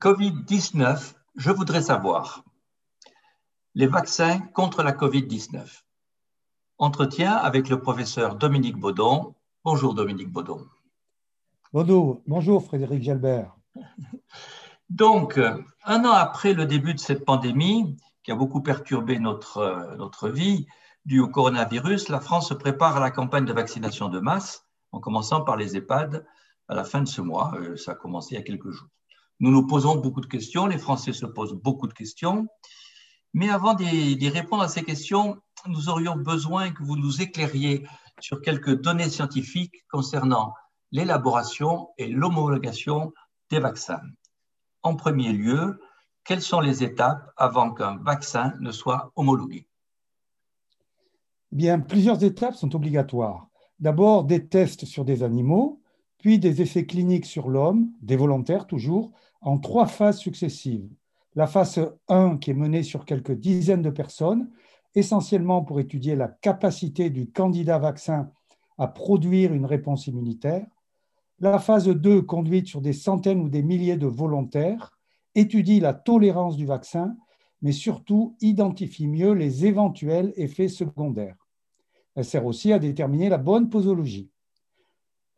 Covid-19, je voudrais savoir. Les vaccins contre la Covid-19. Entretien avec le professeur Dominique Baudon. Bonjour Dominique Baudon. Bonjour, bonjour Frédéric Gelbert. Donc, un an après le début de cette pandémie, qui a beaucoup perturbé notre, notre vie, due au coronavirus, la France se prépare à la campagne de vaccination de masse, en commençant par les EHPAD à la fin de ce mois. Euh, ça a commencé il y a quelques jours. Nous nous posons beaucoup de questions, les Français se posent beaucoup de questions, mais avant d'y répondre à ces questions, nous aurions besoin que vous nous éclairiez sur quelques données scientifiques concernant l'élaboration et l'homologation des vaccins. En premier lieu, quelles sont les étapes avant qu'un vaccin ne soit homologué? Bien, plusieurs étapes sont obligatoires. D'abord, des tests sur des animaux, puis des essais cliniques sur l'homme, des volontaires toujours, en trois phases successives. La phase 1 qui est menée sur quelques dizaines de personnes, essentiellement pour étudier la capacité du candidat vaccin à produire une réponse immunitaire. La phase 2, conduite sur des centaines ou des milliers de volontaires, étudie la tolérance du vaccin, mais surtout identifie mieux les éventuels effets secondaires. Elle sert aussi à déterminer la bonne posologie.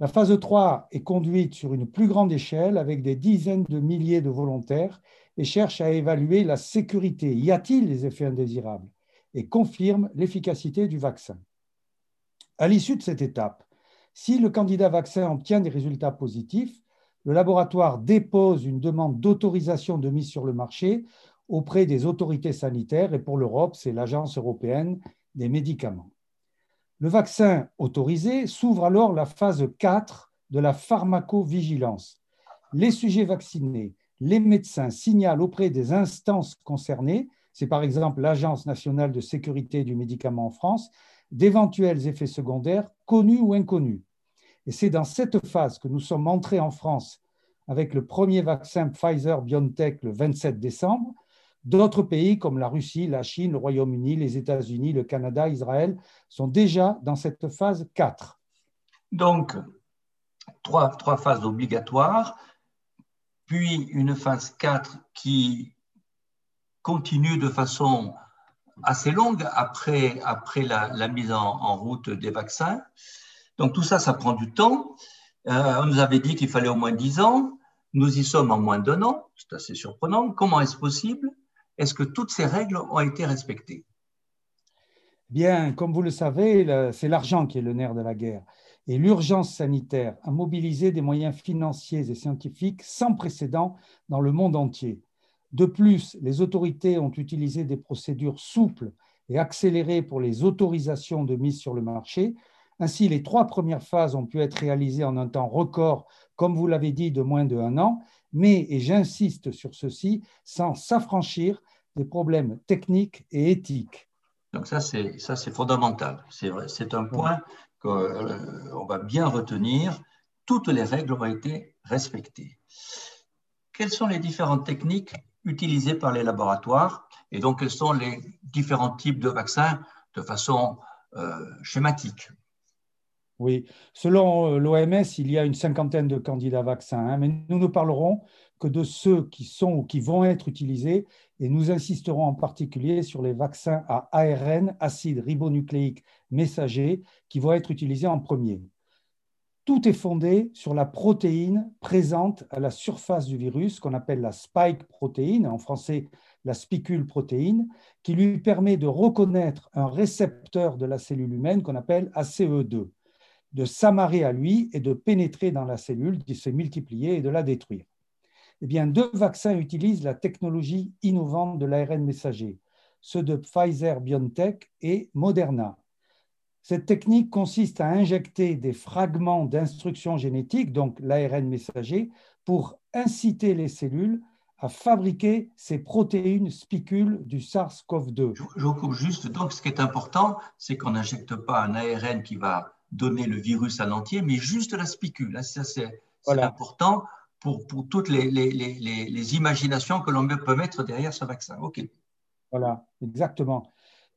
La phase 3 est conduite sur une plus grande échelle avec des dizaines de milliers de volontaires et cherche à évaluer la sécurité. Y a-t-il des effets indésirables? Et confirme l'efficacité du vaccin. À l'issue de cette étape, si le candidat vaccin obtient des résultats positifs, le laboratoire dépose une demande d'autorisation de mise sur le marché auprès des autorités sanitaires et pour l'Europe, c'est l'Agence européenne des médicaments. Le vaccin autorisé s'ouvre alors la phase 4 de la pharmacovigilance. Les sujets vaccinés, les médecins signalent auprès des instances concernées, c'est par exemple l'Agence nationale de sécurité du médicament en France, d'éventuels effets secondaires connus ou inconnus. Et c'est dans cette phase que nous sommes entrés en France avec le premier vaccin Pfizer-BioNTech le 27 décembre, D'autres pays comme la Russie, la Chine, le Royaume-Uni, les États-Unis, le Canada, Israël sont déjà dans cette phase 4. Donc, trois, trois phases obligatoires, puis une phase 4 qui continue de façon assez longue après, après la, mise en, route des vaccins. Donc tout ça, ça prend du temps. Euh, on nous avait dit qu'il fallait au moins 10 ans. Nous y sommes en moins d'un an. C'est assez surprenant. Comment est-ce possible est-ce que toutes ces règles ont été respectées? Bien, comme vous le savez, c'est l'argent qui est le nerf de la guerre. Et l'urgence sanitaire a mobilisé des moyens financiers et scientifiques sans précédent dans le monde entier. De plus, les autorités ont utilisé des procédures souples et accélérées pour les autorisations de mise sur le marché. Ainsi, les trois premières phases ont pu être réalisées en un temps record, comme vous l'avez dit, de moins de un an, mais, et j'insiste sur ceci, sans s'affranchir des problèmes techniques et éthiques. Donc ça, c'est, fondamental. C'est, c'est un point qu'on euh, va bien retenir. Toutes les règles ont été respectées. Quelles sont les différentes techniques utilisées par les laboratoires? Et donc quels sont les différents types de vaccins de façon euh, schématique? Oui, selon euh, l'OMS, il y a une cinquantaine de candidats vaccins, hein, mais nous ne parlerons que de ceux qui sont ou qui vont être utilisés et nous insisterons en particulier sur les vaccins à ARN, acide ribonucléique messager, qui vont être utilisés en premier. Tout est fondé sur la protéine présente à la surface du virus, qu'on appelle la spike protéine, en français la spicule protéine, qui lui permet de reconnaître un récepteur de la cellule humaine qu'on appelle ACE2 de s'amarrer à lui et de pénétrer dans la cellule, de se multiplier et de la détruire. Eh bien, deux vaccins utilisent la technologie innovante de l'ARN messager, ceux de Pfizer BioNTech et Moderna. Cette technique consiste à injecter des fragments d'instructions génétiques, donc l'ARN messager, pour inciter les cellules à fabriquer ces protéines spicules du SARS-CoV-2. Je vous coupe juste. Donc, ce qui est important, c'est qu'on n'injecte pas un ARN qui va donner le virus à l'entier, mais juste la spicule. Ça, c'est important pour, pour toutes les, les, les, les, imaginations que l'on peut mettre derrière ce vaccin. OK. Voilà, exactement.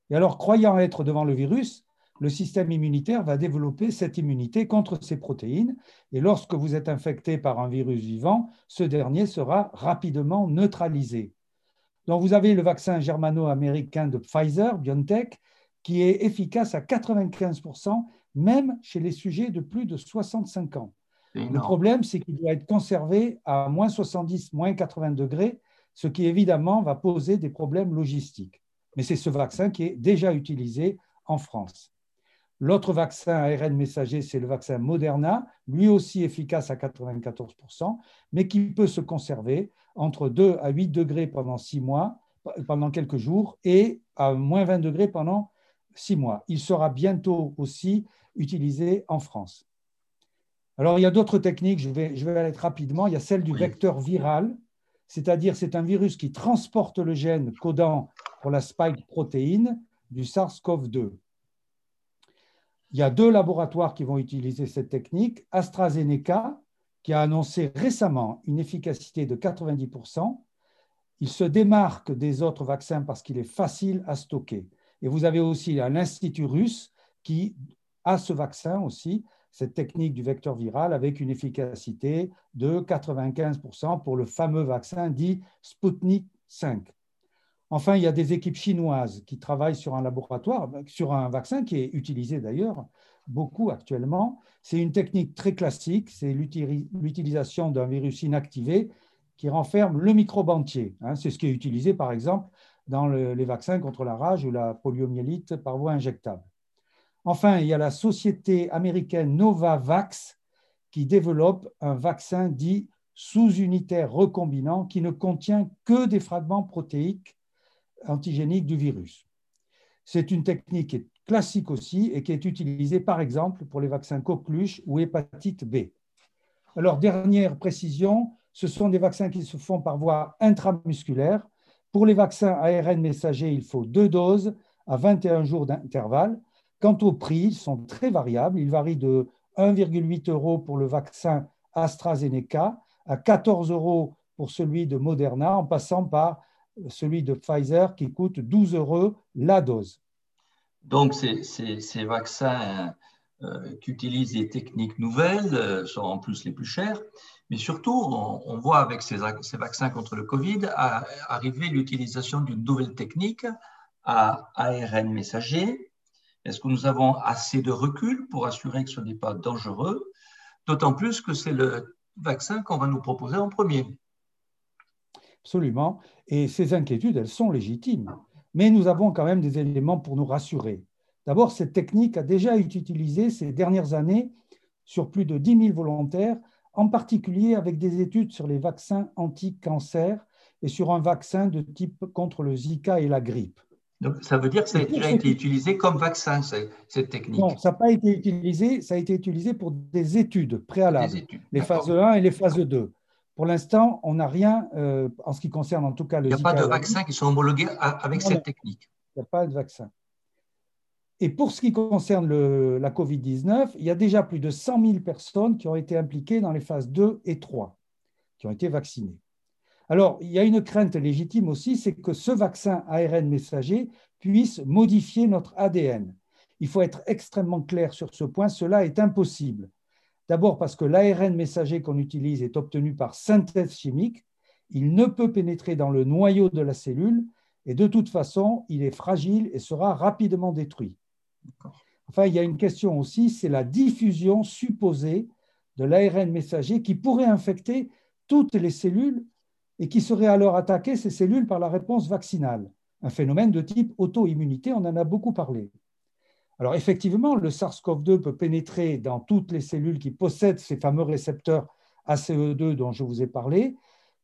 Et alors, croyant être devant le virus, le système immunitaire va développer cette immunité contre ces protéines. Et lorsque vous êtes infecté par un virus vivant, ce dernier sera rapidement neutralisé. Donc vous avez le vaccin germano-américain de Pfizer, BioNTech, qui est efficace à 95%, même chez les sujets de plus de 65 ans. Le problème, c'est qu'il doit être conservé à moins 70, moins 80 degrés, ce qui évidemment va poser des problèmes logistiques. Mais c'est ce vaccin qui est déjà utilisé en France. L'autre vaccin ARN messager, c'est le vaccin Moderna, lui aussi efficace à 94%, mais qui peut se conserver entre 2 à 8 degrés pendant 6 mois, pendant quelques jours, et à moins 20 degrés pendant 6 mois. Il sera bientôt aussi utilisé en France. Alors, il y a d'autres techniques, je vais, je vais aller rapidement. Il y a celle du vecteur viral, c'est-à-dire c'est un virus qui transporte le gène codant pour la spike protéine du SARS-CoV-2. Il y a deux laboratoires qui vont utiliser cette technique. AstraZeneca, qui a annoncé récemment une efficacité de 90%. Il se démarque des autres vaccins parce qu'il est facile à stocker. Et vous avez aussi l'Institut russe qui a ce vaccin aussi, cette technique du vecteur viral avec une efficacité de 95% pour le fameux vaccin dit Sputnik 5. Enfin, il y a des équipes chinoises qui travaillent sur un laboratoire, sur un vaccin qui est utilisé d'ailleurs beaucoup actuellement. C'est une technique très classique, c'est l'utilisation d'un virus inactivé qui renferme le microbe entier. Hein. C'est ce qui est utilisé par exemple dans les vaccins contre la rage ou la poliomyélite par voie injectable. Enfin, il y a la société américaine Novavax qui développe un vaccin dit sous-unitaire recombinant qui ne contient que des fragments protéiques antigéniques du virus. C'est une technique classique aussi et qui est utilisée par exemple pour les vaccins coqueluche ou hépatite B. Alors, dernière précision, ce sont des vaccins qui se font par voie intramusculaire. Pour les vaccins ARN messagers, il faut deux doses à 21 jours d'intervalle. Quant aux prix, ils sont très variables. Ils varient de 1,8 euros pour le vaccin AstraZeneca à 14 euros pour celui de Moderna, en passant par celui de Pfizer qui coûte 12 euros la dose. Donc, ces, vaccins euh, qui utilisent des techniques nouvelles euh, sont en plus les plus chers, mais surtout, on, voit avec ces, vaccins contre le Covid arriver l'utilisation d'une nouvelle technique à ARN messager est-ce que nous avons assez de recul pour assurer que ce n'est pas dangereux? D'autant plus que c'est le vaccin qu'on va nous proposer en premier. Absolument. Et ces inquiétudes, elles sont légitimes. Mais nous avons quand même des éléments pour nous rassurer. D'abord, cette technique a déjà été utilisée ces dernières années sur plus de 10 000 volontaires, en particulier avec des études sur les vaccins anti-cancer et sur un vaccin de type contre le Zika et la grippe. Donc, ça veut dire que ça a déjà été utilisé comme vaccin, cette technique Non, ça n'a pas été utilisé, ça a été utilisé pour des études préalables, les phases 1 et les phases 2. Pour l'instant, on n'a rien euh, en ce qui concerne en tout cas le Il n'y a pas de vaccins qui sont homologués avec cette technique. Il n'y a pas de vaccin. Et pour ce qui concerne la COVID-19, il y a déjà plus de 100 000 personnes qui ont été impliquées dans les phases 2 et 3, qui ont été vaccinées. Alors, il y a une crainte légitime aussi, c'est que ce vaccin ARN messager puisse modifier notre ADN. Il faut être extrêmement clair sur ce point, cela est impossible. D'abord parce que l'ARN messager qu'on utilise est obtenu par synthèse chimique, il ne peut pénétrer dans le noyau de la cellule et de toute façon, il est fragile et sera rapidement détruit. Enfin, il y a une question aussi, c'est la diffusion supposée de l'ARN messager qui pourrait infecter toutes les cellules et qui seraient alors attaquer ces cellules par la réponse vaccinale, un phénomène de type auto-immunité, on en a beaucoup parlé. Alors effectivement, le SARS-CoV-2 peut pénétrer dans toutes les cellules qui possèdent ces fameux récepteurs ACE2 dont je vous ai parlé,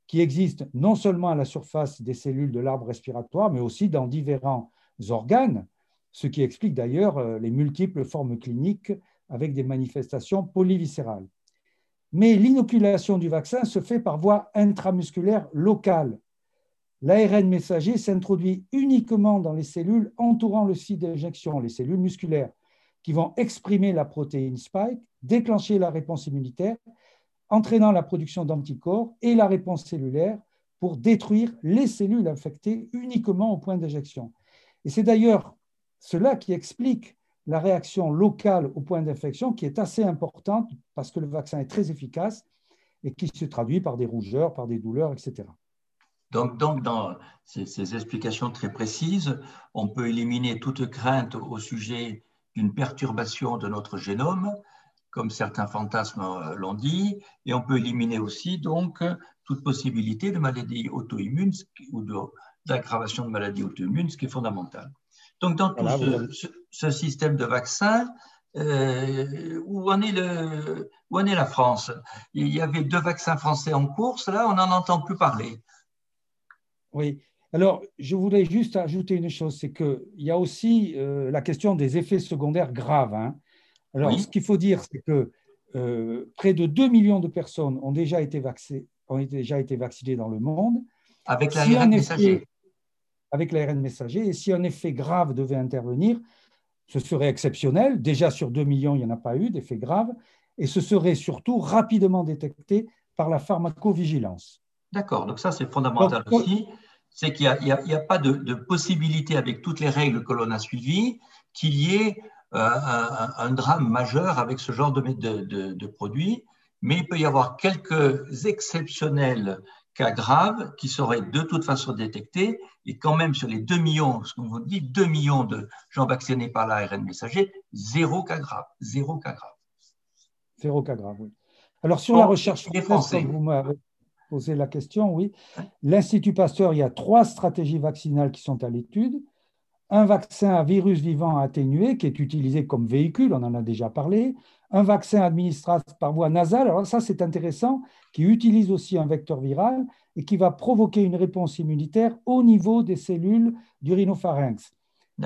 qui existent non seulement à la surface des cellules de l'arbre respiratoire, mais aussi dans différents organes, ce qui explique d'ailleurs euh, les multiples formes cliniques avec des manifestations polyviscérales. Mais l'inoculation du vaccin se fait par voie intramusculaire locale. L'ARN messager s'introduit uniquement dans les cellules entourant le site d'injection, les cellules musculaires, qui vont exprimer la protéine spike, déclencher la réponse immunitaire, entraînant la production d'anticorps et la réponse cellulaire pour détruire les cellules infectées uniquement au point d'injection. Et c'est d'ailleurs cela qui explique la réaction locale au point d'infection qui est assez importante parce que le vaccin est très efficace et qui se traduit par des rougeurs, par des douleurs, etc. Donc, dans ces, explications très précises, on peut éliminer toute crainte au sujet d'une perturbation de notre génome, comme certains fantasmes l'ont dit, et on peut éliminer aussi donc toute possibilité de maladie auto-immune ou d'aggravation de, maladies auto-immunes, ce qui est fondamental. Donc, dans tout ce, système de vaccins, euh, où, en est le, où en est la France? Il y avait deux vaccins français en course, là, on n'en entend plus parler. Oui. Alors, je voulais juste ajouter une chose, c'est qu'il y a aussi euh, la question des effets secondaires graves. Hein. Alors, ce qu'il faut dire, c'est que euh, près de 2 millions de personnes ont déjà été, vaccinées, ont déjà été vaccinées dans le monde. Avec l'ARN messager. Avec l'ARN messager. Et si un effet grave devait intervenir, ce serait exceptionnel. Déjà sur 2 millions, il n'y en a pas eu d'effet grave. Et ce serait surtout rapidement détecté par la pharmacovigilance. D'accord, donc ça c'est fondamental aussi. C'est qu'il n'y a, pas de, possibilité avec toutes les règles que l'on a suivies qu'il y ait euh, un, drame majeur avec ce genre de, de, produits, mais il peut y avoir quelques exceptionnels cas graves qui seraient de toute façon détectés, et quand même sur les 2 millions, ce qu'on vous dit, 2 millions de gens vaccinés par l'ARN messager, zéro cas grave, zéro cas grave. Zéro cas grave, oui. Alors sur la recherche française, vous m'avez posé la question, oui. L'Institut Pasteur, il y a trois stratégies vaccinales qui sont à l'étude un vaccin à virus vivant atténué qui est utilisé comme véhicule, on en a déjà parlé, un vaccin administrable par voie nasale, alors ça c'est intéressant, qui utilise aussi un vecteur viral et qui va provoquer une réponse immunitaire au niveau des cellules du rhinopharynx.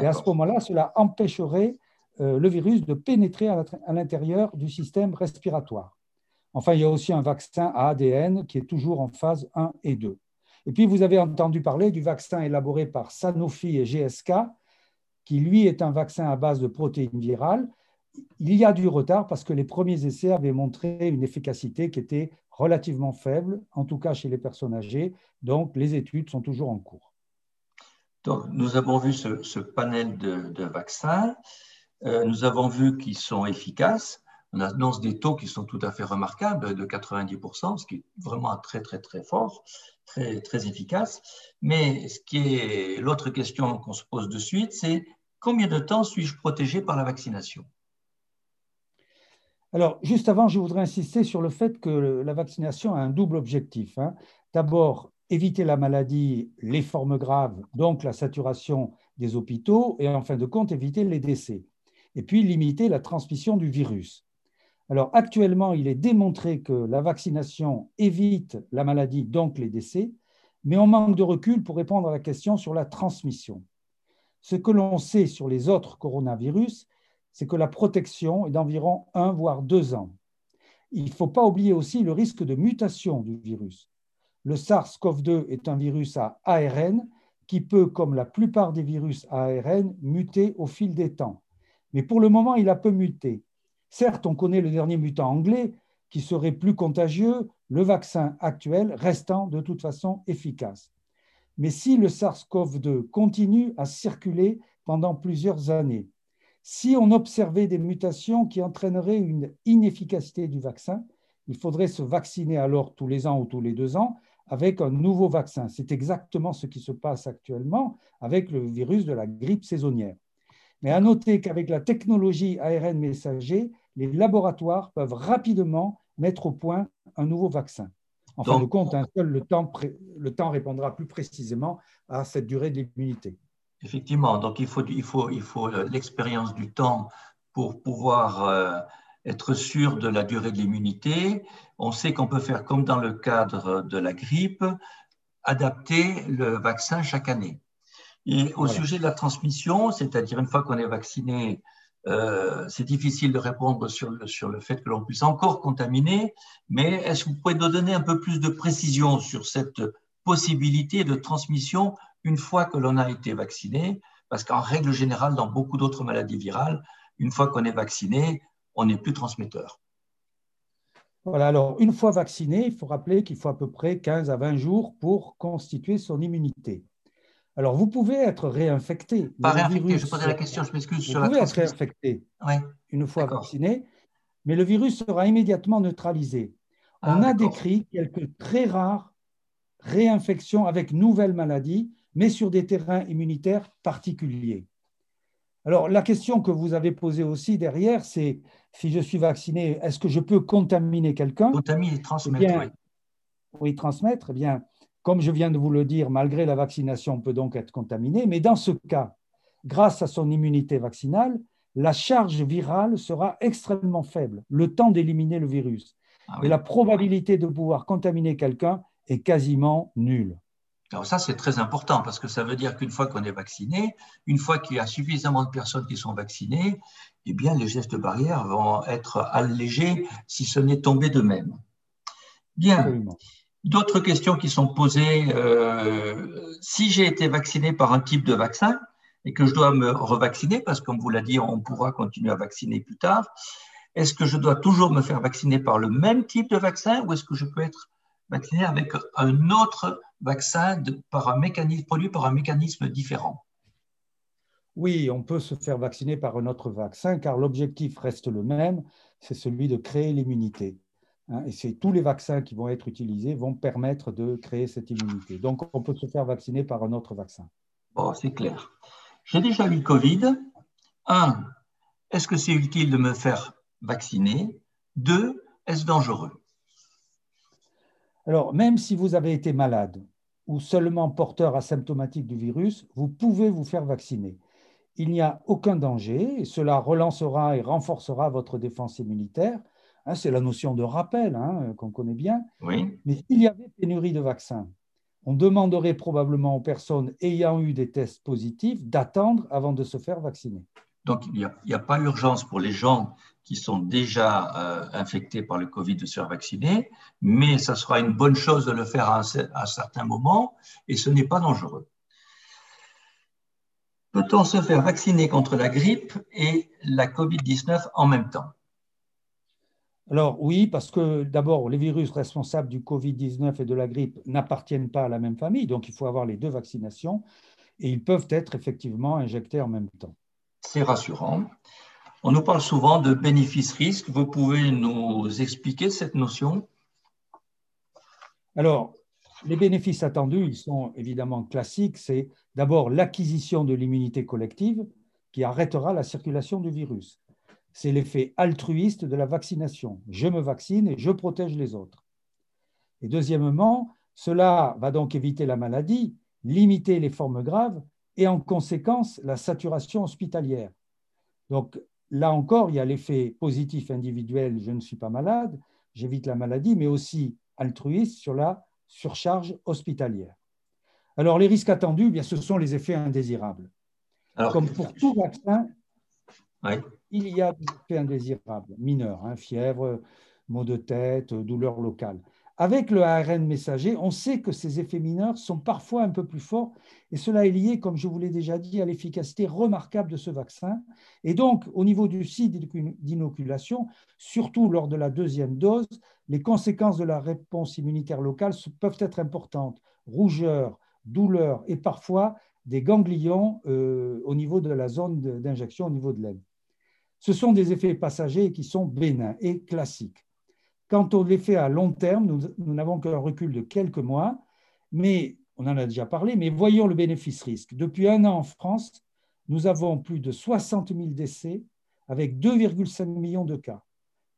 Et à ce moment-là, cela empêcherait euh, le virus de pénétrer à l'intérieur du système respiratoire. Enfin, il y a aussi un vaccin à ADN qui est toujours en phase 1 et 2. Et puis, vous avez entendu parler du vaccin élaboré par Sanofi et GSK, qui, lui, est un vaccin à base de protéines virales. Il y a du retard parce que les premiers essais avaient montré une efficacité qui était relativement faible, en tout cas chez les personnes âgées. Donc, les études sont toujours en cours. Donc, nous avons vu ce, panel de, vaccins. Euh, nous avons vu qu'ils sont efficaces. On annonce des taux qui sont tout à fait remarquables, de 90%, ce qui est vraiment très, très, très fort très, très efficace. Mais ce qui est l'autre question qu'on se pose de suite, c'est combien de temps suis-je protégé par la vaccination? Alors, juste avant, je voudrais insister sur le fait que la vaccination a un double objectif. Hein. D'abord, éviter la maladie, les formes graves, donc la saturation des hôpitaux, et en fin de compte, éviter les décès. Et puis, limiter la transmission du virus. Alors actuellement, il est démontré que la vaccination évite la maladie, donc les décès, mais on manque de recul pour répondre à la question sur la transmission. Ce que l'on sait sur les autres coronavirus, c'est que la protection est d'environ un voire deux ans. Il ne faut pas oublier aussi le risque de mutation du virus. Le SARS-CoV-2 est un virus à ARN qui peut, comme la plupart des virus à ARN, muter au fil des temps. Mais pour le moment, il a peu muté. Certes, on connaît le dernier mutant anglais qui serait plus contagieux, le vaccin actuel restant de toute façon efficace. Mais si le SARS-CoV-2 continue à circuler pendant plusieurs années, si on observait des mutations qui entraîneraient une inefficacité du vaccin, il faudrait se vacciner alors tous les ans ou tous les deux ans avec un nouveau vaccin. C'est exactement ce qui se passe actuellement avec le virus de la grippe saisonnière. Mais à noter qu'avec la technologie ARN messager, les laboratoires peuvent rapidement mettre au point un nouveau vaccin. En fin de compte, un seul le, temps, le temps répondra plus précisément à cette durée de l'immunité. Effectivement, donc il faut, il faut, il faut euh, l'expérience du temps pour pouvoir euh, être sûr de la durée de l'immunité. On sait qu'on peut faire comme dans le cadre de la grippe, adapter le vaccin chaque année. Et au sujet de la transmission, c'est-à-dire une fois qu'on est vacciné euh, c'est difficile de répondre sur le, sur le fait que l'on puisse encore contaminer, mais est-ce que vous pouvez nous donner un peu plus de précision sur cette possibilité de transmission une fois que l'on a été vacciné Parce qu'en règle générale, dans beaucoup d'autres maladies virales, une fois qu'on est vacciné, on n'est plus transmetteur. Voilà, alors une fois vacciné, il faut rappeler qu'il faut à peu près 15 à 20 jours pour constituer son immunité. Alors, vous pouvez être réinfecté. Pas réinfecté, je posais la question, je m'excuse. Vous pouvez être réinfecté une fois vacciné, mais le virus sera immédiatement neutralisé. Ah, On a décrit quelques très rares réinfections avec nouvelles maladies, mais sur des terrains immunitaires particuliers. Alors, la question que vous avez posée aussi derrière, c'est si je suis vacciné, est-ce que je peux contaminer quelqu'un? Contaminer, transmettre, oui. Oui, transmettre. Eh bien, comme je viens de vous le dire, malgré la vaccination, on peut donc être contaminé, mais dans ce cas, grâce à son immunité vaccinale, la charge virale sera extrêmement faible, le temps d'éliminer le virus. Ah Et la probabilité de pouvoir contaminer quelqu'un est quasiment nulle. Alors ça, c'est très important parce que ça veut dire qu'une fois qu'on est vacciné, une fois qu'il y a suffisamment de personnes qui sont vaccinées, eh bien, les gestes barrières vont être allégés si ce n'est tombé d'eux-mêmes. Bien. D'autres questions qui sont posées. Euh, si j'ai été vacciné par un type de vaccin et que je dois me revacciner, parce que comme vous l'a dit, on pourra continuer à vacciner plus tard, est-ce que je dois toujours me faire vacciner par le même type de vaccin ou est-ce que je peux être vacciné avec un autre vaccin par un mécanisme, produit par un mécanisme différent Oui, on peut se faire vacciner par un autre vaccin car l'objectif reste le même, c'est celui de créer l'immunité. Hein, et c'est tous les vaccins qui vont être utilisés vont permettre de créer cette immunité. Donc, on peut se faire vacciner par un autre vaccin. Bon, c'est clair. J'ai déjà eu le Covid. Un, est-ce que c'est utile de me faire vacciner? Deux, est-ce dangereux? Alors, même si vous avez été malade ou seulement porteur asymptomatique du virus, vous pouvez vous faire vacciner. Il n'y a aucun danger et cela relancera et renforcera votre défense immunitaire. Hein, c'est la notion de rappel hein, qu'on connaît bien. Oui. Mais s'il y avait pénurie de vaccins, on demanderait probablement aux personnes ayant eu des tests positifs d'attendre avant de se faire vacciner. Donc, il n'y a, pas urgence pour les gens qui sont déjà euh, infectés par le Covid de se faire vacciner, mais ça sera une bonne chose de le faire à un, certain moment et ce n'est pas dangereux. Peut-on se faire vacciner contre la grippe et la Covid-19 en même temps? Alors oui, parce que d'abord, les virus responsables du Covid-19 et de la grippe n'appartiennent pas à la même famille, donc il faut avoir les deux vaccinations, et ils peuvent être effectivement injectés en même temps c'est rassurant. On nous parle souvent de bénéfice-risque. Vous pouvez nous expliquer cette notion? Alors, les bénéfices attendus, ils sont évidemment classiques. C'est d'abord l'acquisition de l'immunité collective qui arrêtera la circulation du virus. C'est l'effet altruiste de la vaccination. Je me vaccine et je protège les autres. Et deuxièmement, cela va donc éviter la maladie, limiter les formes graves et en conséquence la saturation hospitalière. Donc là encore, il y a l'effet positif individuel, je ne suis pas malade, j'évite la maladie, mais aussi altruiste sur la surcharge hospitalière. Alors les risques attendus, bien, ce sont les effets indésirables. Comme pour tout vaccin, il y a des effets indésirables mineurs, hein, fièvre, maux de tête, douleur locale. Avec le ARN messager, on sait que ces effets mineurs sont parfois un peu plus forts et cela est lié, comme je vous l'ai déjà dit, à l'efficacité remarquable de ce vaccin. Et donc, au niveau du site d'inoculation, surtout lors de la deuxième dose, les conséquences de la réponse immunitaire locale peuvent être importantes. Rougeur, douleur et parfois des ganglions euh, au niveau de la zone d'injection, au niveau de l'aine. Ce sont des effets passagers qui sont bénins et classiques. Quant aux effets à long terme, nous n'avons qu'un recul de quelques mois, mais on en a déjà parlé, mais voyons le bénéfice-risque. Depuis un an en France, nous avons plus de 60 000 décès avec 2,5 millions de cas.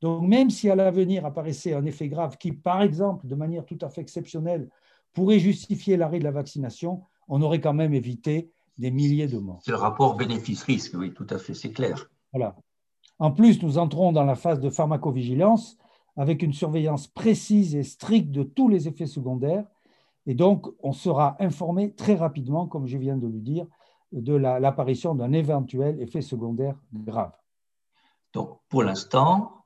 Donc même si à l'avenir apparaissait un effet grave qui, par exemple, de manière tout à fait exceptionnelle, pourrait justifier l'arrêt de la vaccination, on aurait quand même évité des milliers de morts. C'est le rapport bénéfice-risque, oui, tout à fait, c'est clair. Voilà. En plus, nous entrons dans la phase de pharmacovigilance avec une surveillance précise et stricte de tous les effets secondaires. Et donc, on sera informé très rapidement, comme je viens de le dire, de l'apparition d'un éventuel effet secondaire grave. Donc, pour l'instant,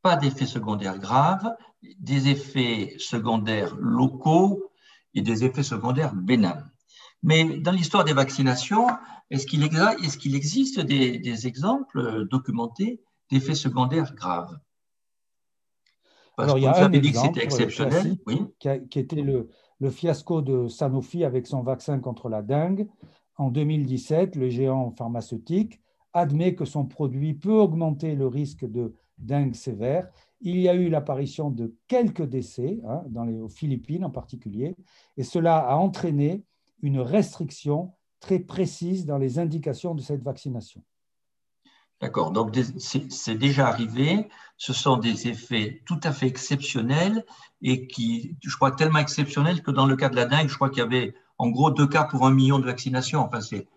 pas d'effets secondaires graves, des effets secondaires locaux et des effets secondaires bénins. Mais dans l'histoire des vaccinations, est-ce qu'il existe des exemples documentés d'effets secondaires graves? Alors, il y a un c'était exceptionnel, qui, qui, était le, le fiasco de Sanofi avec son vaccin contre la dengue. En 2017, le géant pharmaceutique admet que son produit peut augmenter le risque de dengue sévère. Il y a eu l'apparition de quelques décès, hein, dans les, aux Philippines en particulier, et cela a entraîné une restriction très précise dans les indications de cette vaccination. D'accord, donc c'est déjà arrivé, ce sont des effets tout à fait exceptionnels et qui, je crois, tellement exceptionnels que dans le cas de la dengue, je crois qu'il y avait en gros deux cas pour un million de vaccinations. Enfin, c'est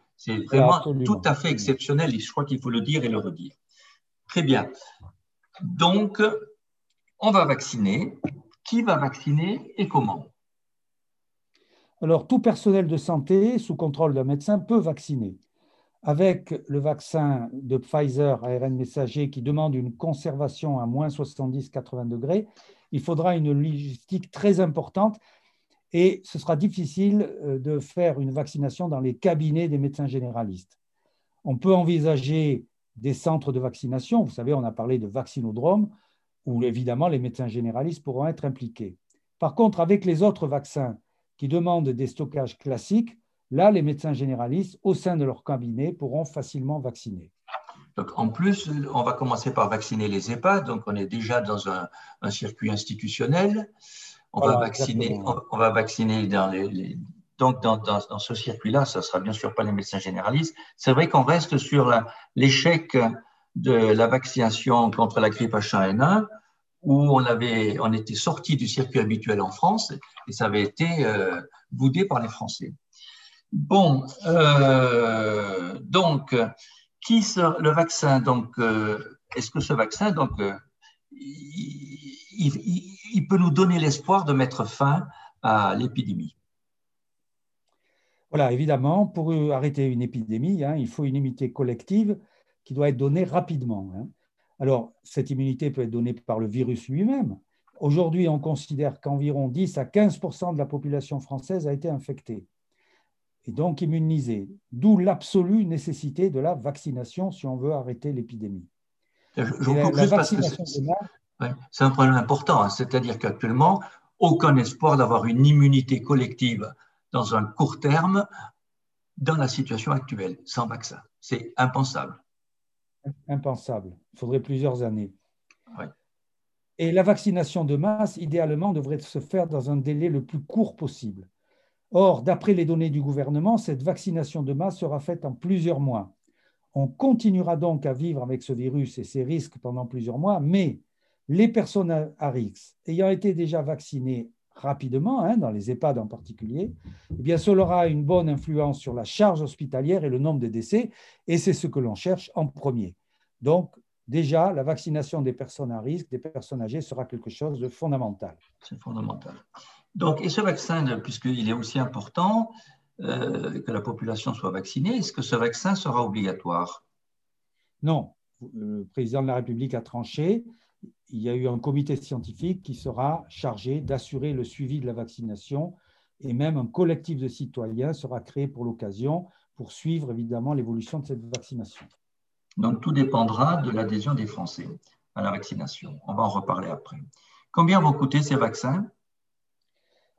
vraiment tout à fait exceptionnel et je crois qu'il faut le dire et le redire. Très bien. Donc, on va vacciner. Qui va vacciner et comment? Alors, tout personnel de santé sous contrôle d'un médecin peut vacciner avec le vaccin de Pfizer ARN messager qui demande une conservation à moins 70-80 degrés, il faudra une logistique très importante et ce sera difficile euh, de faire une vaccination dans les cabinets des médecins généralistes. On peut envisager des centres de vaccination, vous savez, on a parlé de vaccinodromes, où évidemment les médecins généralistes pourront être impliqués. Par contre, avec les autres vaccins qui demandent des stockages classiques, Là, les médecins généralistes, au sein de leur cabinet, pourront facilement vacciner. Donc, en plus, on va commencer par vacciner les EHPAD. Donc, on est déjà dans un, circuit institutionnel. On, va vacciner, on, va vacciner dans les, donc, dans, ce circuit-là, ça ne sera bien sûr pas les médecins généralistes. C'est vrai qu'on reste sur l'échec de la vaccination contre la grippe H1N1, où on, avait, on était sorti du circuit habituel en France et ça avait été euh, boudé par les Français. Bon, euh, donc, qui sera le vaccin Donc, euh, est-ce que ce vaccin, donc, euh, il, peut nous donner l'espoir de mettre fin à l'épidémie? Voilà, évidemment, pour arrêter une épidémie, hein, il faut une immunité collective qui doit être donnée rapidement. Hein. Alors, cette immunité peut être donnée par le virus lui-même. Aujourd'hui, on considère qu'environ 10 à 15% de la population française a été infectée et donc immunisés, d'où l'absolue nécessité de la vaccination si on veut arrêter l'épidémie. C'est un problème important, hein. c'est-à-dire qu'actuellement, aucun espoir d'avoir une immunité collective dans un court terme dans la situation actuelle, sans vaccin. C'est impensable. Impensable. Il faudrait plusieurs années. Et la vaccination de masse, idéalement, devrait se faire dans un délai le plus court possible. Or, d'après les données du gouvernement, cette vaccination de masse sera faite en plusieurs mois. On continuera donc à vivre avec ce virus et ses risques pendant plusieurs mois, mais les personnes à risque ayant été déjà vaccinées rapidement, hein, dans les EHPAD en particulier, eh bien, cela aura une bonne influence sur la charge hospitalière et le nombre de décès, et c'est ce que l'on cherche en premier. Donc, déjà, la vaccination des personnes à risque, des personnes âgées, sera quelque chose de fondamental. C'est fondamental. Donc, et ce vaccin, puisqu'il est aussi important euh, que la population soit vaccinée, est-ce que ce vaccin sera obligatoire? Non. Le président de la République a tranché. Il y a eu un comité scientifique qui sera chargé d'assurer le suivi de la vaccination et même un collectif de citoyens sera créé pour l'occasion pour suivre évidemment l'évolution de cette vaccination. Donc tout dépendra de l'adhésion des Français à la vaccination. On va en reparler après. Combien vont coûter ces vaccins?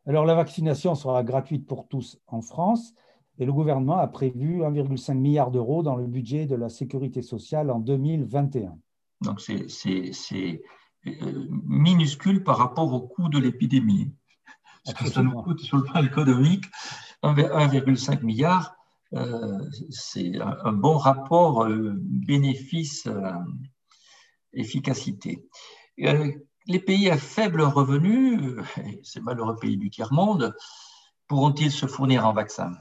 Alors la vaccination sera gratuite pour tous en France et le gouvernement a prévu 1,5 milliard d'euros dans le budget de la sécurité sociale en 2021. Donc c'est euh, minuscule par rapport au coût de l'épidémie. Ce que ça nous coûte sur le plan économique, 1,5 milliard, euh, c'est un, bon rapport euh, bénéfice-efficacité les pays à faible revenu, euh, ces malheureux pays du tiers-monde, pourront-ils se fournir en vaccins?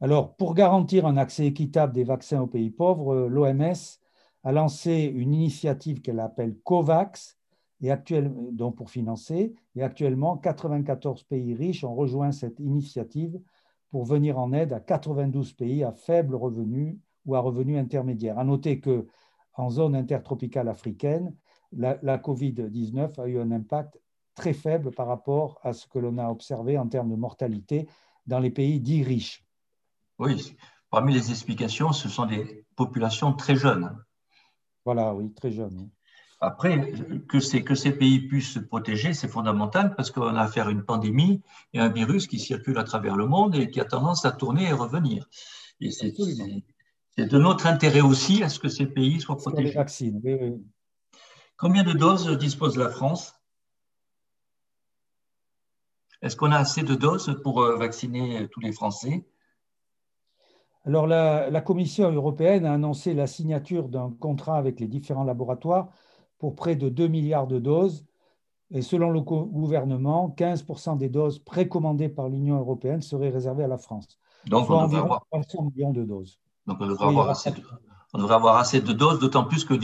Alors, pour garantir un accès équitable des vaccins aux pays pauvres, euh, l'OMS a lancé une initiative qu'elle appelle COVAX, et donc pour financer, et actuellement, 94 pays riches ont rejoint cette initiative pour venir en aide à 92 pays à faible revenu ou à revenu intermédiaire. À noter que en zone intertropicale africaine, la, Covid-19 a eu un impact très faible par rapport à ce que l'on a observé en termes de mortalité dans les pays dits riches. Oui, parmi les explications, ce sont des populations très jeunes. Voilà, oui, très jeunes. Après, que ces, que ces pays puissent se protéger, c'est fondamental parce qu'on a affaire à une pandémie et un virus qui circule à travers le monde et qui a tendance à tourner et revenir. Et c'est de notre intérêt aussi à ce que ces pays soient protégés. Combien de doses dispose la France? Est-ce qu'on a assez de doses pour euh, vacciner tous les Français? Alors, la, la, Commission européenne a annoncé la signature d'un contrat avec les différents laboratoires pour près de 2 milliards de doses. Et selon le gouvernement, 15% des doses précommandées par l'Union européenne seraient réservées à la France. Donc, on environ avoir... 300 millions de doses. Donc, on devrait, avoir, assez de, on devrait avoir assez de doses, d'autant plus que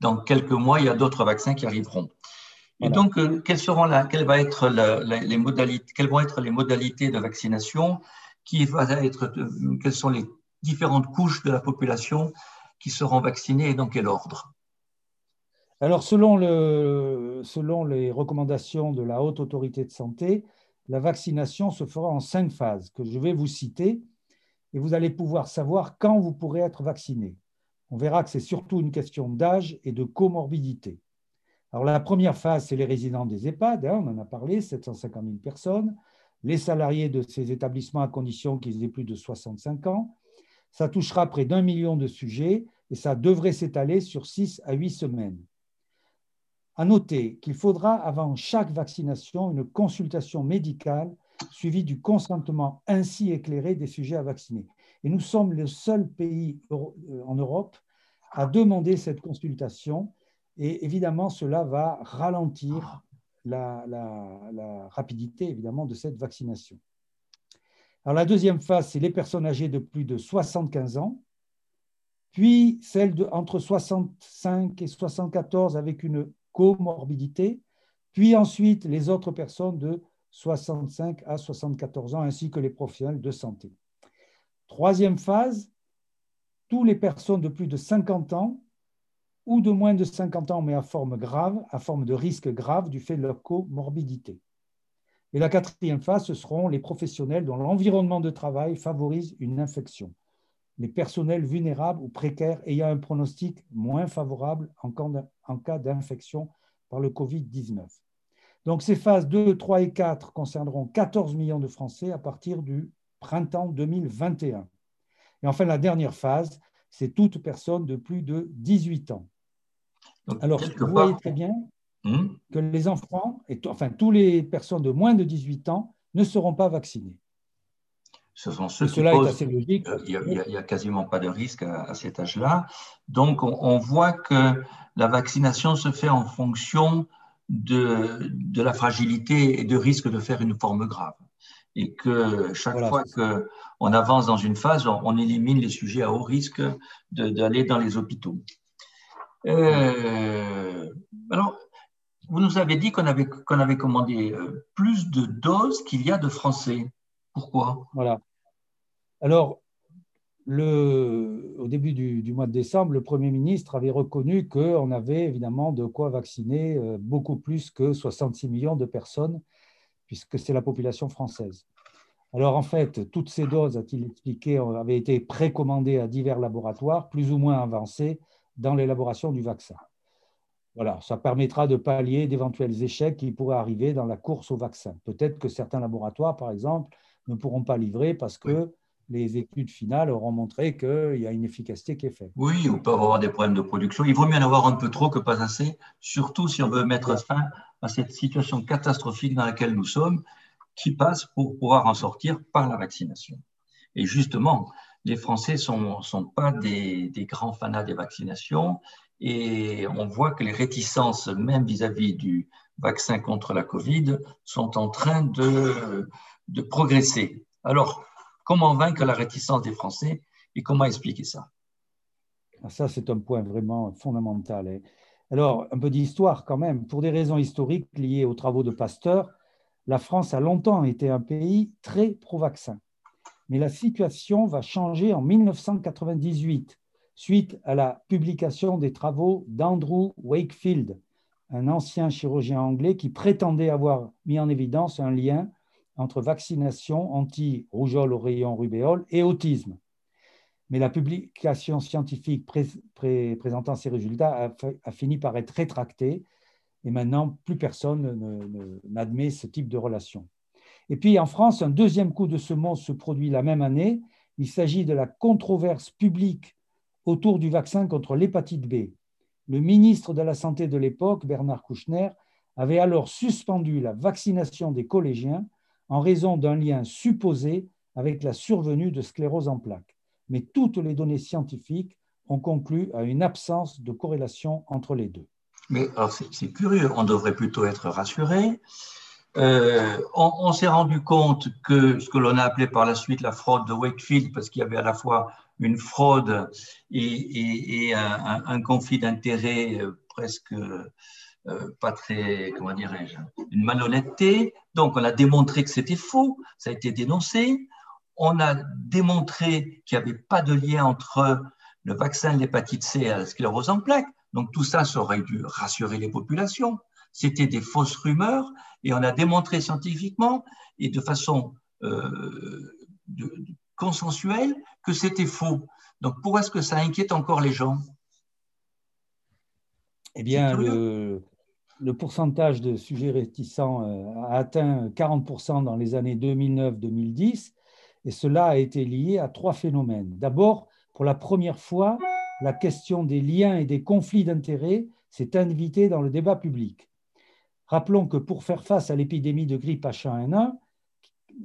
dans quelques mois, il y a d'autres vaccins qui arriveront. Et donc, quelles, seront la, quelles, va être les modalités, quelles vont être les modalités de vaccination qui va être, euh, Quelles sont les différentes couches de la population qui seront vaccinées et dans quel ordre? Alors, selon, le, selon, les recommandations de la Haute Autorité de Santé, la vaccination se fera en cinq phases que je vais vous citer et vous allez pouvoir savoir quand vous pourrez être vacciné. On verra que c'est surtout une question d'âge et de comorbidité. Alors, la première phase, c'est les résidents des EHPAD, hein, on en a parlé, 750 000 personnes, les salariés de ces établissements à condition qu'ils aient plus de 65 ans. Ça touchera près d'un million de sujets et ça devrait s'étaler sur 6 à 8 semaines. À noter qu'il faudra avant chaque vaccination une consultation médicale suivie du consentement ainsi éclairé des sujets à vacciner. Et nous sommes le seul pays euh, en Europe à demander cette consultation. Et évidemment, cela va ralentir la, rapidité évidemment de cette vaccination. Alors, la deuxième phase, c'est les personnes âgées de plus de 75 ans, puis celles de entre 65 et 74 avec une comorbidité, puis ensuite les autres personnes de 65 à 74 ans, ainsi que les professionnels de santé. Troisième phase, toutes les personnes de plus de 50 ans ou de moins de 50 ans, mais à forme grave, à forme de risque grave du fait de leur comorbidité. Et la quatrième phase, ce seront les professionnels dont l'environnement de travail favorise une infection, les personnels vulnérables ou précaires ayant un pronostic moins favorable en cas d'infection par le Covid-19. Donc ces phases 2, 3 et 4 concerneront 14 millions de Français à partir du printemps 2021. Et enfin, la dernière phase, c'est toute personne de plus de 18 ans. Alors, vous voyez très bien hmm? que les enfants, et enfin, toutes les personnes de moins de 18 ans ne seront pas vaccinées. Ce sont ceux qui posent, Il n'y a, quasiment pas de risque à, cet âge-là. Donc, on, voit que la vaccination se fait en fonction de, de la fragilité et de risque de faire une forme grave. Et que chaque fois qu'on avance dans une phase, on, élimine les sujets à haut risque d'aller dans les hôpitaux. Euh, alors, vous nous avez dit qu'on avait, qu'on avait commandé euh, plus de doses qu'il y a de Français. Pourquoi? Voilà. Alors, le, au début du, mois de décembre, le Premier ministre avait reconnu qu'on avait évidemment de quoi vacciner euh, beaucoup plus que 66 millions de personnes, puisque c'est la population française. Alors en fait, toutes ces doses, a-t-il expliqué, avaient été précommandées à divers laboratoires, plus ou moins avancés dans l'élaboration du vaccin. Voilà, ça permettra de pallier d'éventuels échecs qui pourraient arriver dans la course au vaccin. Peut-être que certains laboratoires, par exemple, ne pourront pas livrer parce que les études finales auront montré qu'il y a une efficacité qui est faite. Oui, on peut avoir des problèmes de production. Il vaut mieux en avoir un peu trop que pas assez, surtout si on veut mettre fin à cette situation catastrophique dans laquelle nous sommes, qui passe pour pouvoir en sortir par la vaccination. Et justement, les Français ne sont, sont, pas des, des, grands fanats des vaccinations et on voit que les réticences, même vis-à-vis du vaccin contre la Covid, sont en train de, de progresser. Alors, Comment vaincre la réticence des Français et comment expliquer ça ah, Ça, c'est un point vraiment fondamental. Hein. Alors, un peu d'histoire quand même. Pour des raisons historiques liées aux travaux de Pasteur, la France a longtemps été un pays très pro-vaccin. Mais la situation va changer en 1998, suite à la publication des travaux d'Andrew Wakefield, un ancien chirurgien anglais qui prétendait avoir mis en évidence un lien entre vaccination anti-rougeole, oreillon, rubéole et autisme. mais la publication scientifique présentant ces résultats a, fini par être rétractée et maintenant plus personne n'admet ce type de relation. Et puis en France, un deuxième coup de semonce se produit la même année. Il s'agit de la controverse publique autour du vaccin contre l'hépatite B. Le ministre de la Santé de l'époque, Bernard Kouchner, avait alors suspendu la vaccination des collégiens en raison d'un lien supposé avec la survenue de sclérose en plaques mais toutes les données scientifiques ont conclu à une absence de corrélation entre les deux. Mais c'est curieux, on devrait plutôt être rassuré. Euh, on, s'est rendu compte que ce que l'on a appelé par la suite la fraude de Wakefield, parce qu'il y avait à la fois une fraude et, un, conflit d'intérêts euh, presque pas très, comment dirais-je, une malhonnêteté. Donc on a démontré que c'était faux, ça a été dénoncé on a démontré qu'il n'y avait pas de lien entre le vaccin de l'hépatite C et la sclérose en plaques. Donc tout ça, ça aurait dû rassurer les populations. C'était des fausses rumeurs et on a démontré scientifiquement et de façon euh, consensuelle que c'était faux. Donc pourquoi est-ce que ça inquiète encore les gens? Eh bien, le, pourcentage de sujets réticents euh, a atteint 40% dans les années 2009-2010 et cela a été lié à trois phénomènes. D'abord, pour la première fois, la question des liens et des conflits d'intérêts s'est invitée dans le débat public. Rappelons que pour faire face à l'épidémie de grippe H1N1,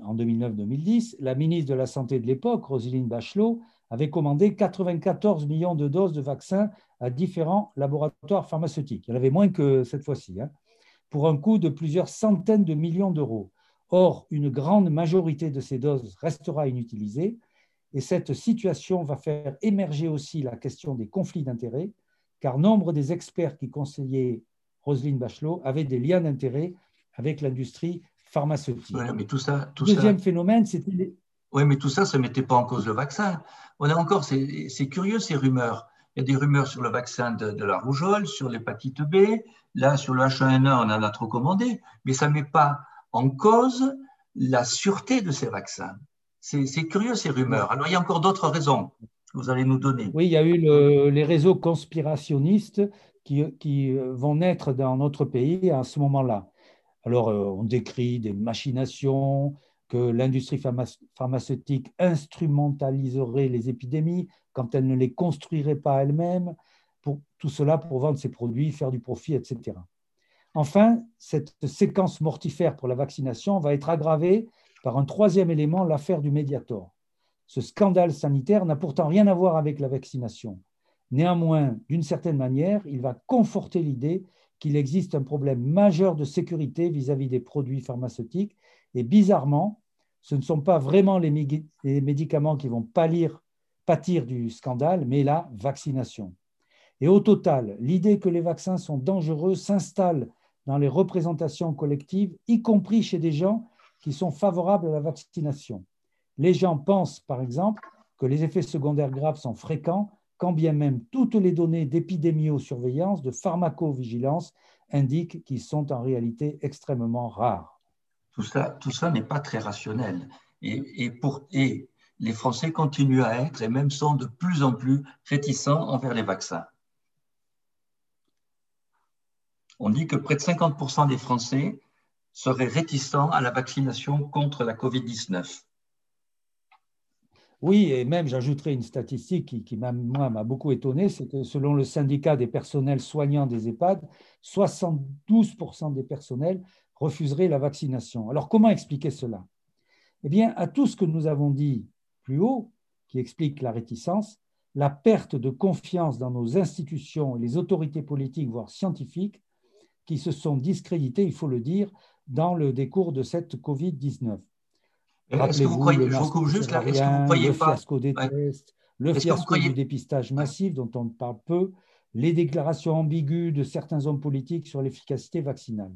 en 2009-2010, la ministre de la Santé de l'époque, Roselyne Bachelot, avait commandé 94 millions de doses de vaccins à différents laboratoires pharmaceutiques. Il y en avait moins que cette fois-ci, hein, pour un coût de plusieurs centaines de millions d'euros. Or, une grande majorité de ces doses restera inutilisée et cette situation va faire émerger aussi la question des conflits d'intérêts, car nombre des experts qui conseillaient Roselyne Bachelot avaient des liens d'intérêt avec l'industrie pharmaceutique. mais tout ça, Deuxième phénomène, c'était... Oui, mais tout ça, ça ne mettait pas en cause le vaccin. On a encore, c'est curieux ces rumeurs. Il y a des rumeurs sur le vaccin de, la rougeole, sur l'hépatite B. Là, sur le H1N1, on en a trop commandé, mais ça ne met pas en cause la sûreté de ces vaccins. C'est curieux ces rumeurs. Alors il y a encore d'autres raisons que vous allez nous donner. Oui, il y a eu les réseaux conspirationnistes qui, vont naître dans notre pays à ce moment-là. Alors euh, on décrit des machinations, que l'industrie pharmaceutique instrumentaliserait les épidémies quand elle ne les construirait pas elle-même, pour tout cela pour vendre ses produits, faire du profit, etc. Enfin, cette séquence mortifère pour la vaccination va être aggravée par un troisième élément, l'affaire du Mediator. Ce scandale sanitaire n'a pourtant rien à voir avec la vaccination. Néanmoins, d'une certaine manière, il va conforter l'idée qu'il existe un problème majeur de sécurité vis-à-vis des produits pharmaceutiques. Et bizarrement, ce ne sont pas vraiment les, médicaments qui vont pâtir du scandale, mais la vaccination. Et au total, l'idée que les vaccins sont dangereux s'installe dans les représentations collectives, y compris chez des gens qui sont favorables à la vaccination. Les gens pensent, par exemple, que les effets secondaires graves sont fréquents, quand bien même toutes les données d'épidémiosurveillance, de pharmacovigilance indiquent qu'ils sont en réalité extrêmement rares. Tout ça n'est pas très rationnel. Et, les Français continuent à être, et même sont de plus en plus réticents envers les vaccins. on dit que près de 50% des Français seraient réticents à la vaccination contre la COVID-19. Oui, et même j'ajouterai une statistique qui, m'a beaucoup étonné, c'est que selon le syndicat des personnels soignants des EHPAD, 72% des personnels refuseraient la vaccination. Alors comment expliquer cela? Eh bien, à tout ce que nous avons dit plus haut, qui explique la réticence, la perte de confiance dans nos institutions et les autorités politiques, voire scientifiques, qui se sont discrédités, il faut le dire, dans le décours de cette Covid-19. Est-ce que vous croyez, je vous juste là, est-ce que vous croyez le fiasco des tests, le fiasco du dépistage massif dont on parle peu, les déclarations ambiguës de certains hommes politiques sur l'efficacité vaccinale?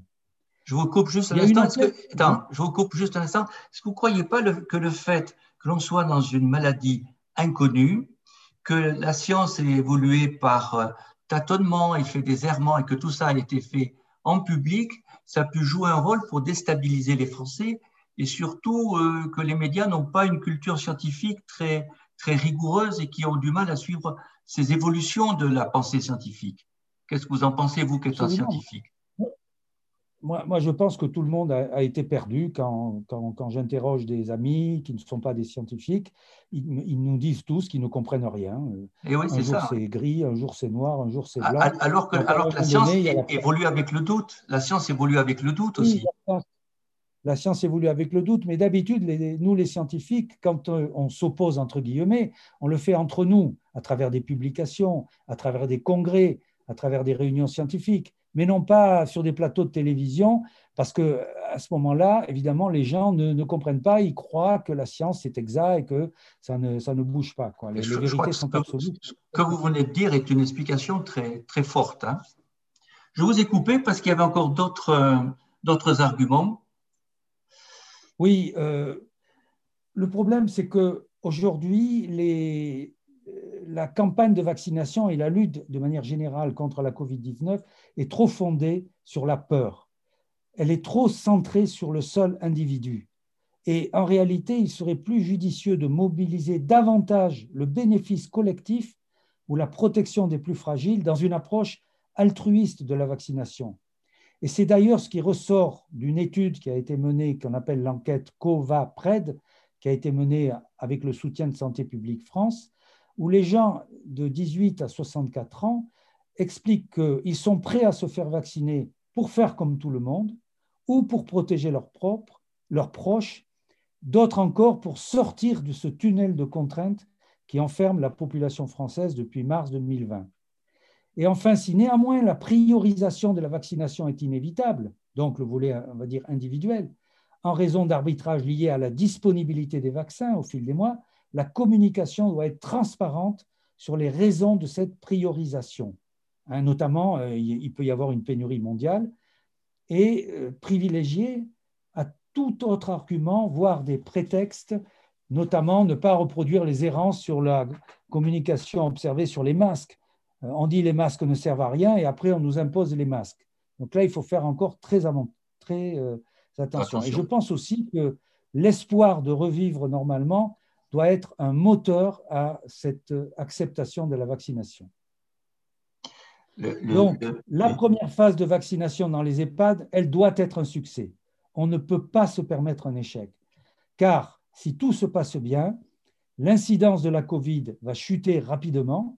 Je vous coupe juste un instant. Que, attends, je vous coupe juste un instant. Est-ce que vous ne croyez pas que le fait que l'on soit dans une maladie inconnue, que la science ait évolué par euh, tâtonnement et fait des errements et que tout ça a été fait en public, ça a pu jouer un rôle pour déstabiliser les Français et surtout euh, que les médias n'ont pas une culture scientifique très, très rigoureuses et qui ont du mal à suivre ces évolutions de la pensée scientifique? Qu'est-ce que vous en pensez, vous, qui êtes un scientifique? Moi, moi, je pense que tout le monde a, été perdu quand, quand, quand j'interroge des amis qui ne sont pas des scientifiques. Ils, nous disent tous qu'ils ne comprennent rien. Et oui, un jour c'est gris, un jour c'est noir, un jour c'est blanc. Alors que, alors que la science évolue avec le doute. La science évolue avec le doute aussi. la, science, évolue avec le doute, mais d'habitude, nous les scientifiques, quand euh, on s'oppose entre guillemets, on le fait entre nous, à travers des publications, à travers des congrès, à travers des réunions scientifiques mais non pas sur des plateaux de télévision, parce que à ce moment-là, évidemment, les gens ne, comprennent pas, ils croient que la science est exacte et que ça ne, ça ne bouge pas. Quoi. Les, vérités sont absolues. Ce que vous venez de dire est une explication très, très forte. Hein. Je vous ai coupé parce qu'il y avait encore d'autres, d'autres arguments. Oui, euh, le problème, c'est que aujourd'hui, les, la campagne de vaccination et la lutte de manière générale contre la Covid-19 est trop fondée sur la peur. Elle est trop centrée sur le seul individu. Et en réalité, il serait plus judicieux de mobiliser davantage le bénéfice collectif ou la protection des plus fragiles dans une approche altruiste de la vaccination. Et c'est d'ailleurs ce qui ressort d'une étude qui a été menée, qu'on appelle l'enquête COVA-PRED, qui a été menée avec le soutien de Santé publique France, où les gens de 18 à 64 ans expliquent qu'ils sont prêts à se faire vacciner pour faire comme tout le monde ou pour protéger leurs proches, d'autres encore pour sortir de ce tunnel de contraintes qui enferme la population française depuis mars 2020. Et enfin, si néanmoins la priorisation de la vaccination est inévitable, donc le volet, on va dire, individuel, en raison d'arbitrages liés à la disponibilité des vaccins au fil des mois, la communication doit être transparente sur les raisons de cette priorisation. Hein, notamment, euh, il peut y avoir une pénurie mondiale et euh, privilégier à tout autre argument, voire des prétextes, notamment ne pas reproduire les errances sur la communication observée sur les masques. Euh, on dit les masques ne servent à rien et après on nous impose les masques. Donc là, il faut faire encore très, très attention. Et je pense aussi que l'espoir de revivre normalement doit être un moteur à cette acceptation de la vaccination. Donc, la première phase de vaccination dans les EHPAD, elle doit être un succès. On ne peut pas se permettre un échec. Car si tout se passe bien, l'incidence de la Covid va chuter rapidement.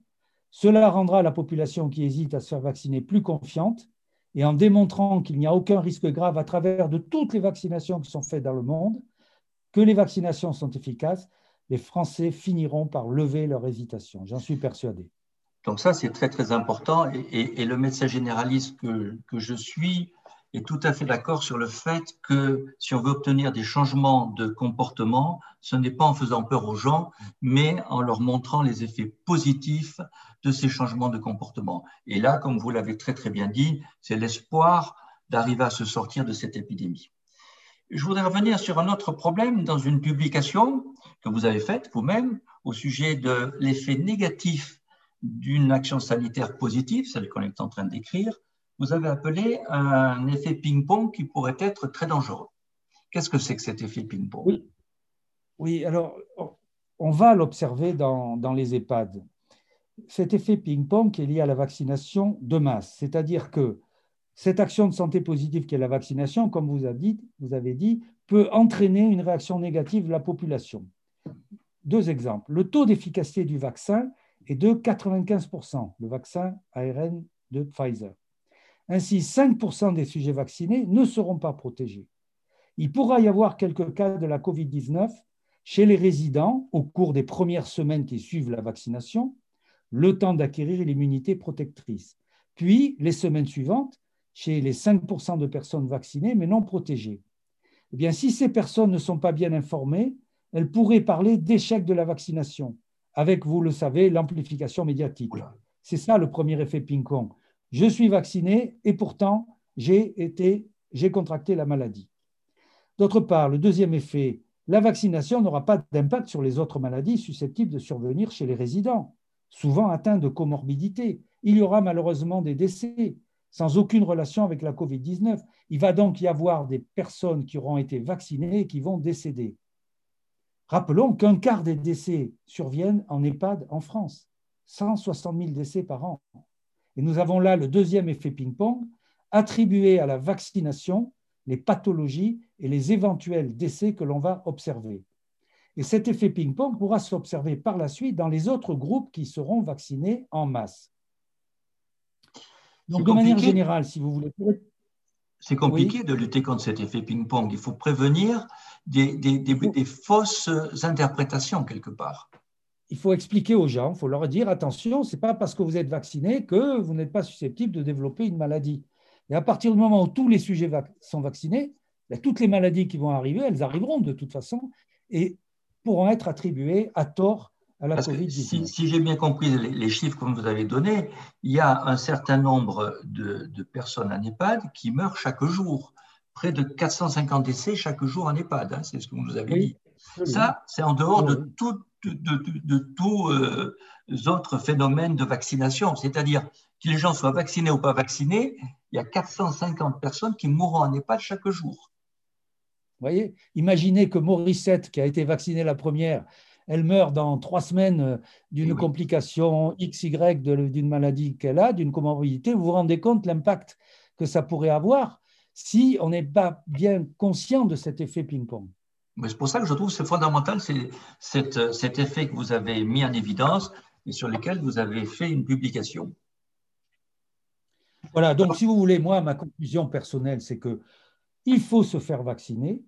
Cela rendra la population qui hésite à se faire vacciner plus confiante. Et en démontrant qu'il n'y a aucun risque grave à travers de toutes les vaccinations qui sont faites dans le monde, que les vaccinations sont efficaces, les Français finiront par lever leur hésitation. J'en suis persuadé. Donc ça, c'est très, très important. Et, le médecin généraliste que, que, je suis est tout à fait d'accord sur le fait que si on veut obtenir des changements de comportement, ce n'est pas en faisant peur aux gens, mais en leur montrant les effets positifs de ces changements de comportement. Et là, comme vous l'avez très, très bien dit, c'est l'espoir d'arriver à se sortir de cette épidémie. Je voudrais revenir sur un autre problème dans une publication que vous avez faite vous-même au sujet de l'effet négatif d'une action sanitaire positive, celle qu'on est en train décrire. Vous avez appelé un effet ping-pong qui pourrait être très dangereux. Qu'est-ce que c'est que cet effet ping-pong? Oui. oui, alors on va l'observer dans, dans les EHPAD. Cet effet ping-pong est lié à la vaccination de masse, c'est-à-dire que cette action de santé positive qui est la vaccination, comme vous avez dit, vous avez dit peut entraîner une réaction négative de la population. Deux exemples. Le taux d'efficacité du vaccin est de 95%, le vaccin ARN de Pfizer. Ainsi, 5% des sujets vaccinés ne seront pas protégés. Il pourra y avoir quelques cas de la COVID-19 chez les résidents au cours des premières semaines qui suivent la vaccination, le temps d'acquérir l'immunité protectrice. Puis, les semaines suivantes, chez les 5% de personnes vaccinées mais non protégées. Eh bien, si ces personnes ne sont pas bien informées, elles pourraient parler d'échec de la vaccination, avec, vous le savez, l'amplification médiatique. C'est ça le premier effet ping-pong. Je suis vacciné et pourtant j'ai été, j'ai contracté la maladie. D'autre part, le deuxième effet, la vaccination n'aura pas d'impact sur les autres maladies susceptibles de survenir chez les résidents, souvent atteints de comorbidité. Il y aura malheureusement des décès, sans aucune relation avec la COVID-19. Il va donc y avoir des personnes qui auront été vaccinées et qui vont décéder. Rappelons qu'un quart des décès surviennent en EHPAD en France. 160 000 décès par an. Et nous avons là le deuxième effet ping-pong, attribué à la vaccination les pathologies et les éventuels décès que l'on va observer. Et cet effet ping-pong pourra s'observer par la suite dans les autres groupes qui seront vaccinés en masse. Donc, de manière générale, si vous voulez. C'est compliqué de lutter contre cet effet ping-pong. Il faut prévenir des, des, fausses interprétations quelque part. Il faut expliquer aux gens, il faut leur dire attention, ce n'est pas parce que vous êtes vacciné que vous n'êtes pas susceptible de développer une maladie. Et à partir du moment où tous les sujets sont vaccinés, ben, toutes les maladies qui vont arriver, elles arriveront de toute façon et pourront être attribuées à tort à la COVID-19. Si, j'ai bien compris les, chiffres que vous avez donnés, il y a un certain nombre de, personnes en EHPAD qui meurent chaque jour. Près de 450 décès chaque jour en EHPAD, hein, c'est ce que vous nous avez dit. Ça, c'est en dehors de, tout, de, tous euh, autres phénomènes de vaccination. C'est-à-dire que les gens soient vaccinés ou pas vaccinés, il y a 450 personnes qui mourront en EHPAD chaque jour. Vous voyez Imaginez que Morissette, qui a été vaccinée la première, elle meurt dans trois semaines euh, d'une eh complication XY d'une maladie qu'elle a, d'une comorbidité. Vous vous rendez compte l'impact que ça pourrait avoir si on n'est pas bien conscient de cet effet ping-pong. C'est pour ça que je trouve que c'est fondamental, c'est cet, cet, effet que vous avez mis en évidence et sur lequel vous avez fait une publication. Voilà, donc si vous voulez, moi, ma conclusion personnelle, c'est que il faut se faire vacciner.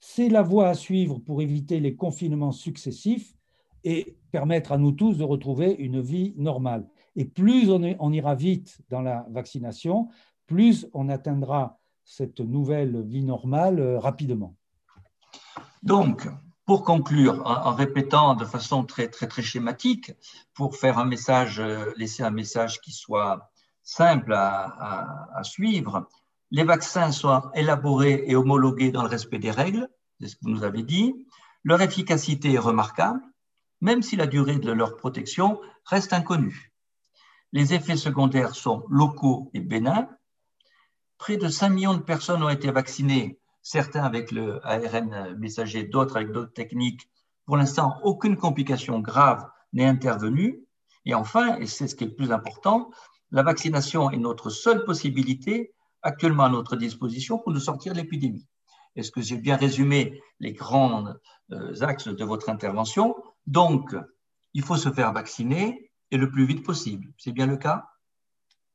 C'est la voie à suivre pour éviter les confinements successifs et permettre à nous tous de retrouver une vie normale. Et plus on, ira vite dans la vaccination, plus on atteindra cette nouvelle vie normale euh, rapidement. Donc, pour conclure, en, répétant de façon très, très, très schématique, pour faire un message, euh, laisser un message qui soit simple à suivre, les vaccins soient élaborés et homologués dans le respect des règles, c'est ce que vous nous avez dit. Leur efficacité est remarquable, même si la durée de leur protection reste inconnue. Les effets secondaires sont locaux et bénins. Près de 5 millions de personnes ont été vaccinées, certains avec le ARN messager, d'autres avec d'autres techniques. Pour l'instant, aucune complication grave n'est intervenue. Et enfin, et c'est ce qui est le plus important, la vaccination est notre seule possibilité actuellement à notre disposition pour nous sortir de l'épidémie. Est-ce que j'ai bien résumé les grands euh, axes de votre intervention? Donc, il faut se faire vacciner et le plus vite possible. C'est bien le cas?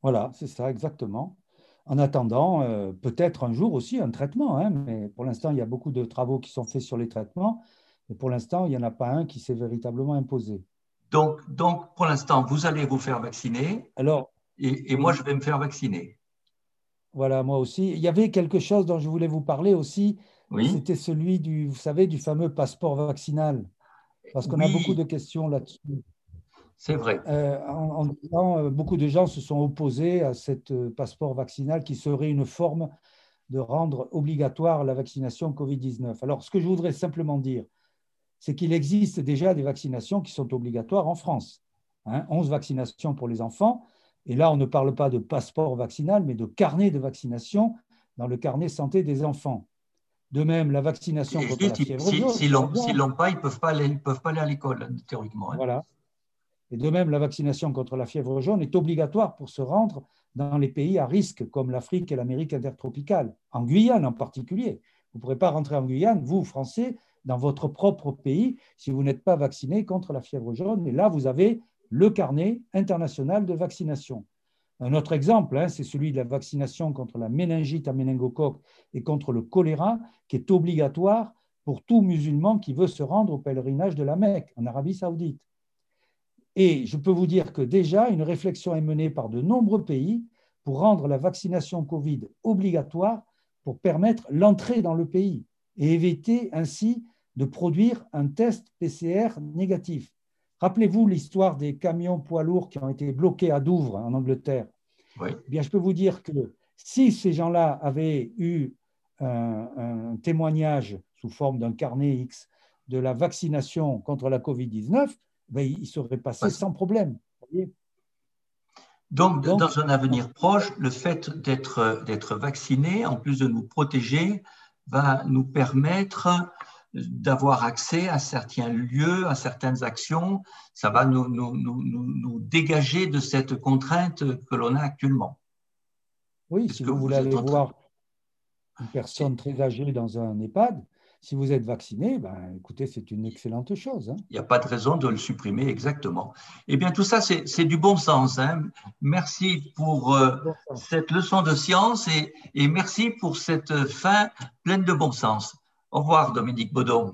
Voilà, c'est ça, exactement. En attendant, euh, peut-être un jour aussi un traitement, hein, mais pour l'instant, il y a beaucoup de travaux qui sont faits sur les traitements, et pour l'instant, il n'y en a pas un qui s'est véritablement imposé. Donc, donc pour l'instant, vous allez vous faire vacciner, Alors, et moi, je vais me faire vacciner. Voilà, moi aussi. Il y avait quelque chose dont je voulais vous parler aussi. Oui. C'était celui du, vous savez, du fameux passeport vaccinal. Parce qu'on a beaucoup de questions là-dessus. C'est vrai. Euh, en, euh, beaucoup de gens se sont opposés à ce euh, passeport vaccinal qui serait une forme de rendre obligatoire la vaccination Covid-19. Alors, ce que je voudrais simplement dire, c'est qu'il existe déjà des vaccinations qui sont obligatoires en France. Hein, 11 vaccinations pour les enfants, et là, on ne parle pas de passeport vaccinal, mais de carnet de vaccination dans le carnet santé des enfants. De même, la vaccination contre la fièvre jaune. S'ils l'ont pas, ils ne peuvent, pas aller, peuvent pas aller à l'école, théoriquement. Hein. Voilà. Et de même, la vaccination contre la fièvre jaune est obligatoire pour se rendre dans les pays à risque, comme l'Afrique et l'Amérique intertropicale, en Guyane en particulier. Vous ne pourrez pas rentrer en Guyane, vous, Français, dans votre propre pays, si vous n'êtes pas vacciné contre la fièvre jaune. Et là, vous avez le carnet international de vaccination. Un autre exemple, hein, c'est celui de la vaccination contre la méningite à méningocoque et contre le choléra, qui est obligatoire pour tout musulman qui veut se rendre au pèlerinage de la Mecque, en Arabie saoudite. Et je peux vous dire que déjà, une réflexion est menée par de nombreux pays pour rendre la vaccination Covid obligatoire pour permettre l'entrée dans le pays et éviter ainsi de produire un test PCR négatif. Rappelez-vous l'histoire des camions poids lourds qui ont été bloqués à Douvres, en Angleterre. Eh bien, je peux vous dire que si ces gens-là avaient eu un, témoignage sous forme d'un carnet X de la vaccination contre la Covid-19, ben, ils seraient passés sans problème. Donc, dans un avenir proche, le fait d'être vacciné, en plus de nous protéger, va nous permettre d'avoir accès à certains lieux, à certaines actions. Ça va nous, nous, nous, nous dégager de cette contrainte que l'on a actuellement. Oui, si vous, voulez aller voir une personne très âgée dans un EHPAD, si vous êtes vacciné, ben, écoutez, c'est une excellente chose. Hein. Il n'y a pas de raison de le supprimer, exactement. Eh bien, tout ça, c'est du bon sens. Hein. Merci pour euh, cette leçon de science et, et merci pour cette fin pleine de bon sens. Au revoir, Dominique Baudon.